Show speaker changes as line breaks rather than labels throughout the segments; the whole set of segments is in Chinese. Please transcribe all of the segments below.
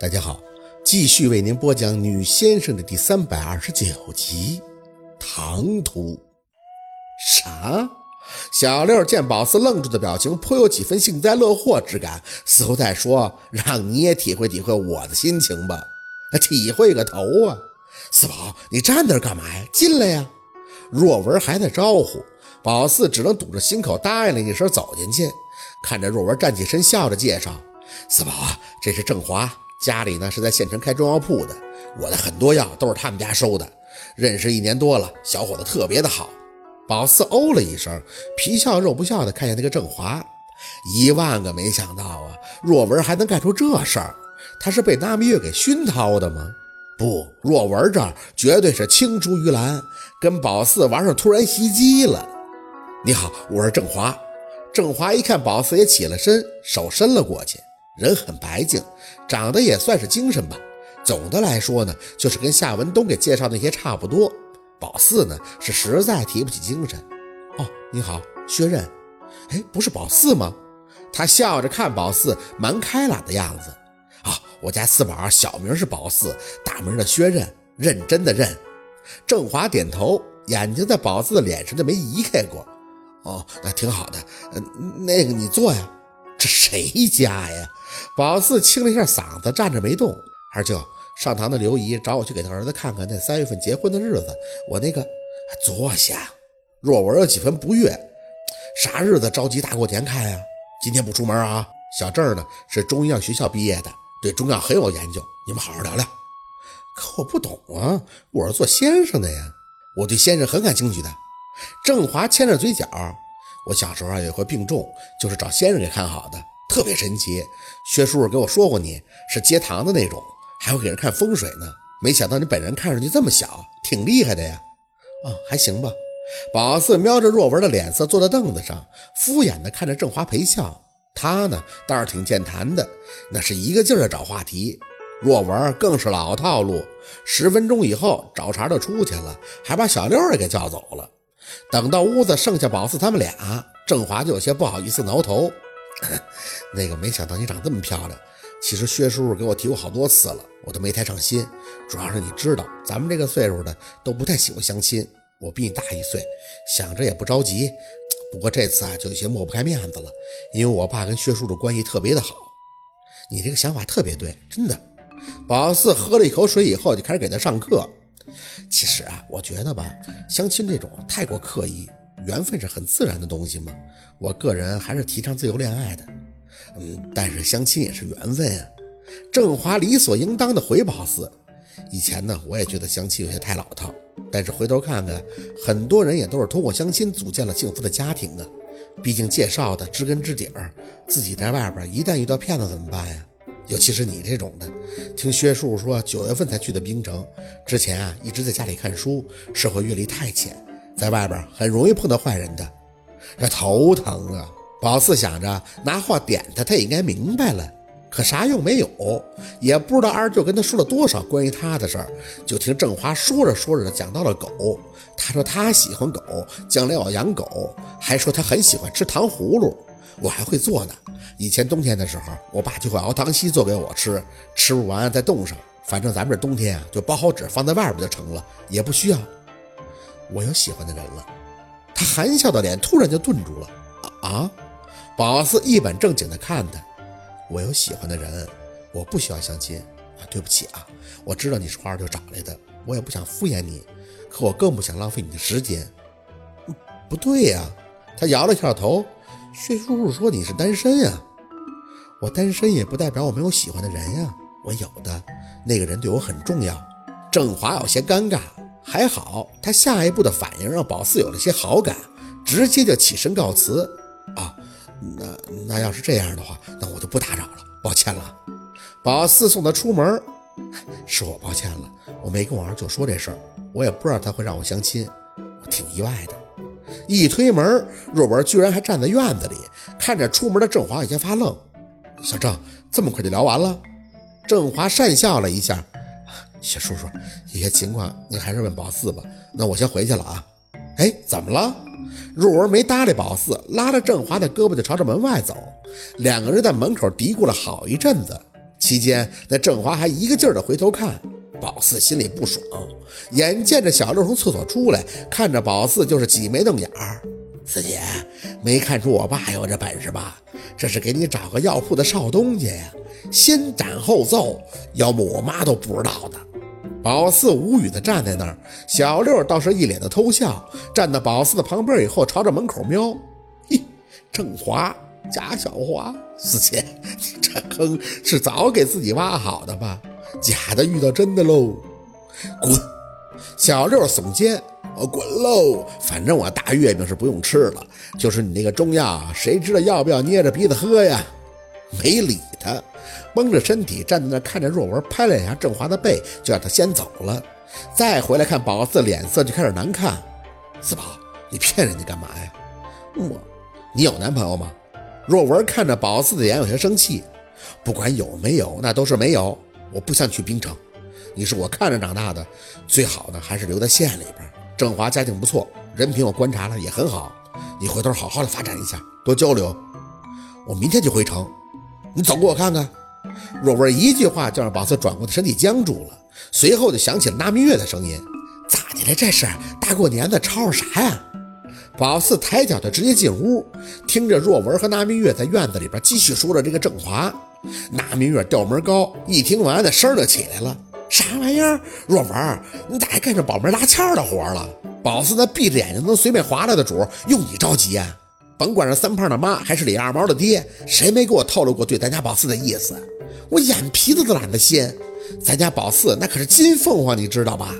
大家好，继续为您播讲《女先生》的第三百二十九集。唐突啥？小六见宝四愣住的表情，颇有几分幸灾乐祸之感，似乎在说：“让你也体会体会我的心情吧。”体会个头啊！四宝，你站那儿干嘛呀？进来呀！若文还在招呼，宝四只能堵着心口答应了一声，走进去，看着若文站起身，笑着介绍：“四宝，这是郑华。”家里呢是在县城开中药铺的，我的很多药都是他们家收的。认识一年多了，小伙子特别的好。宝四哦了一声，皮笑肉不笑的看见那个郑华，一万个没想到啊，若文还能干出这事儿。他是被拿蜜月给熏陶的吗？不，若文这绝对是青出于蓝，跟宝四玩上突然袭击了。你好，我是郑华。郑华一看宝四也起了身，手伸了过去。人很白净，长得也算是精神吧。总的来说呢，就是跟夏文东给介绍那些差不多。宝四呢是实在提不起精神。哦，你好，薛刃。哎，不是宝四吗？他笑着看宝四，蛮开朗的样子。啊，我家四宝小名是宝四，大名的薛刃，认真的认。郑华点头，眼睛在宝四的脸上就没移开过。哦，那挺好的。嗯，那个你坐呀。这谁家呀？宝四清了一下嗓子，站着没动。二舅，上堂的刘姨找我去给他儿子看看那三月份结婚的日子。我那个坐下。若文有几分不悦，啥日子着急大过年看呀？今天不出门啊？小郑呢是中医药学校毕业的，对中药很有研究。你们好好聊聊。可我不懂啊，我是做先生的呀，我对先生很感兴趣的。郑华牵着嘴角。我小时候啊有回病重，就是找先生给看好的，特别神奇。薛叔叔给我说过，你是接堂的那种，还会给人看风水呢。没想到你本人看上去这么小，挺厉害的呀。哦，还行吧。宝四瞄着若文的脸色，坐在凳子上，敷衍的看着郑华陪笑。他呢倒是挺健谈的，那是一个劲儿的找话题。若文更是老套路，十分钟以后找茬就出去了，还把小六儿给叫走了。等到屋子剩下宝四他们俩，郑华就有些不好意思挠头。那个没想到你长这么漂亮。其实薛叔叔给我提过好多次了，我都没太上心。主要是你知道，咱们这个岁数的都不太喜欢相亲。我比你大一岁，想着也不着急。不过这次啊，就有些抹不开面子了，因为我爸跟薛叔叔关系特别的好。你这个想法特别对，真的。宝四喝了一口水以后，就开始给他上课。其实啊，我觉得吧，相亲这种太过刻意，缘分是很自然的东西嘛。我个人还是提倡自由恋爱的。嗯，但是相亲也是缘分啊。郑华理所应当的回宝四。以前呢，我也觉得相亲有些太老套，但是回头看看，很多人也都是通过相亲组建了幸福的家庭啊。毕竟介绍的知根知底儿，自己在外边一旦遇到骗子怎么办呀？尤其是你这种的，听薛叔叔说九月份才去的冰城，之前啊一直在家里看书，社会阅历太浅，在外边很容易碰到坏人的，这头疼啊！宝四想着拿话点他，他也应该明白了，可啥用没有，也不知道二舅跟他说了多少关于他的事儿，就听郑华说着说着讲到了狗，他说他喜欢狗，将来要养狗，还说他很喜欢吃糖葫芦。我还会做呢，以前冬天的时候，我爸就会熬糖稀做给我吃，吃不完再冻上，反正咱们这冬天啊，就包好纸放在外边就成了，也不需要。我有喜欢的人了，他含笑的脸突然就顿住了。啊！宝四一本正经的看他，我有喜欢的人，我不需要相亲啊。对不起啊，我知道你是花儿就找来的，我也不想敷衍你，可我更不想浪费你的时间。不对呀，他摇了一下头。薛叔叔说：“你是单身呀，我单身也不代表我没有喜欢的人呀，我有的那个人对我很重要。”郑华有些尴尬，还好他下一步的反应让宝四有了些好感，直接就起身告辞：“啊，那那要是这样的话，那我就不打扰了，抱歉了。”宝四送他出门，是我抱歉了，我没跟我二舅说这事儿，我也不知道他会让我相亲，我挺意外的。一推门，若文居然还站在院子里，看着出门的郑华，有些发愣。小郑，这么快就聊完了？郑华讪笑了一下，小叔叔，一些情况您还是问宝四吧。那我先回去了啊。哎，怎么了？若文没搭理宝四，拉着郑华的胳膊就朝着门外走。两个人在门口嘀咕了好一阵子。期间，那郑华还一个劲儿的回头看，宝四心里不爽，眼见着小六从厕所出来，看着宝四就是挤眉瞪眼儿。四姐，没看出我爸有这本事吧？这是给你找个药铺的少东家呀，先斩后奏，要么我妈都不知道的。宝四无语的站在那儿，小六倒是一脸的偷笑，站到宝四的旁边以后，朝着门口瞄。嘿，郑华。贾小华，四姐，你这坑是早给自己挖好的吧？假的遇到真的喽，滚！小六耸肩，我滚喽！反正我大月饼是不用吃了，就是你那个中药，谁知道要不要捏着鼻子喝呀？没理他，绷着身体站在那看着若文拍了两下郑华的背，就让他先走了。再回来看宝四脸色就开始难看。四宝，你骗人家干嘛呀？我，你有男朋友吗？若文看着宝四的眼，有些生气。不管有没有，那都是没有。我不想去冰城，你是我看着长大的，最好的还是留在县里边。郑华家境不错，人品我观察了也很好。你回头好好的发展一下，多交流。我明天就回城，你走过我看看。若文一句话就让宝四转过的身体僵住了，随后就响起了那明月的声音：“咋的了？这是大过年的吵吵啥呀？”宝四抬脚就直接进屋，听着若文和那明月在院子里边继续说着这个郑华。那明月调门高，一听完那声儿就起来了：“啥玩意儿？若文，你咋还干上保门拉纤的活了？”宝四那闭着眼睛能随便划拉的主，用你着急啊？甭管是三胖的妈还是李二毛的爹，谁没给我透露过对咱家宝四的意思？我眼皮子都懒得掀。咱家宝四那可是金凤凰，你知道吧？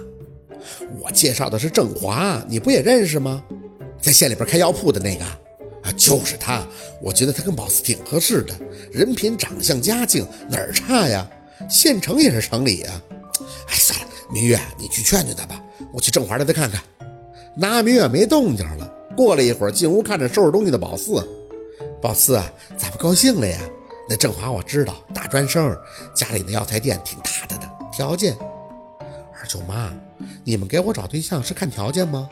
我介绍的是郑华，你不也认识吗？在县里边开药铺的那个就是他。我觉得他跟宝四挺合适的，人品、长相、家境哪儿差呀？县城也是城里呀。哎，算了，明月，你去劝劝他吧。我去郑华那再看看。那明月没动静了。过了一会儿，进屋看着收拾东西的宝四。宝四啊，咋不高兴了呀？那郑华我知道，大专生，家里的药材店挺大的的，条件。二舅妈，你们给我找对象是看条件吗？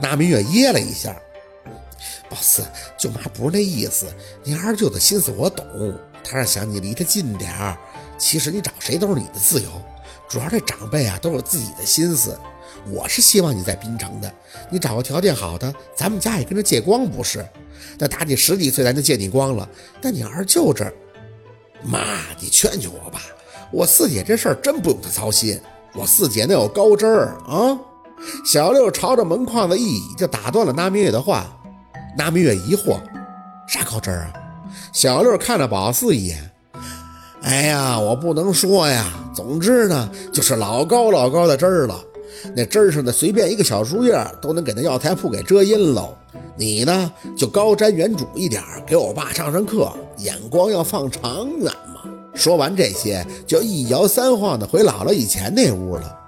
那明月噎了一下，四舅妈不是那意思，你二舅的心思我懂，他是想你离他近点儿。其实你找谁都是你的自由，主要这长辈啊都有自己的心思。我是希望你在滨城的，你找个条件好的，咱们家也跟着借光不是？那打你十几岁咱就借你光了，但你二舅这，妈，你劝劝我吧，我四姐这事儿真不用他操心，我四姐那有高枝儿啊。小六朝着门框子一倚，就打断了那明月的话。那明月疑惑：“啥高枝啊？”小六看了宝四一眼：“哎呀，我不能说呀。总之呢，就是老高老高的枝儿了。那枝儿上的随便一个小树叶，都能给那药材铺给遮阴喽。你呢，就高瞻远瞩一点，给我爸上上课，眼光要放长远嘛。”说完这些，就一摇三晃的回姥姥以前那屋了。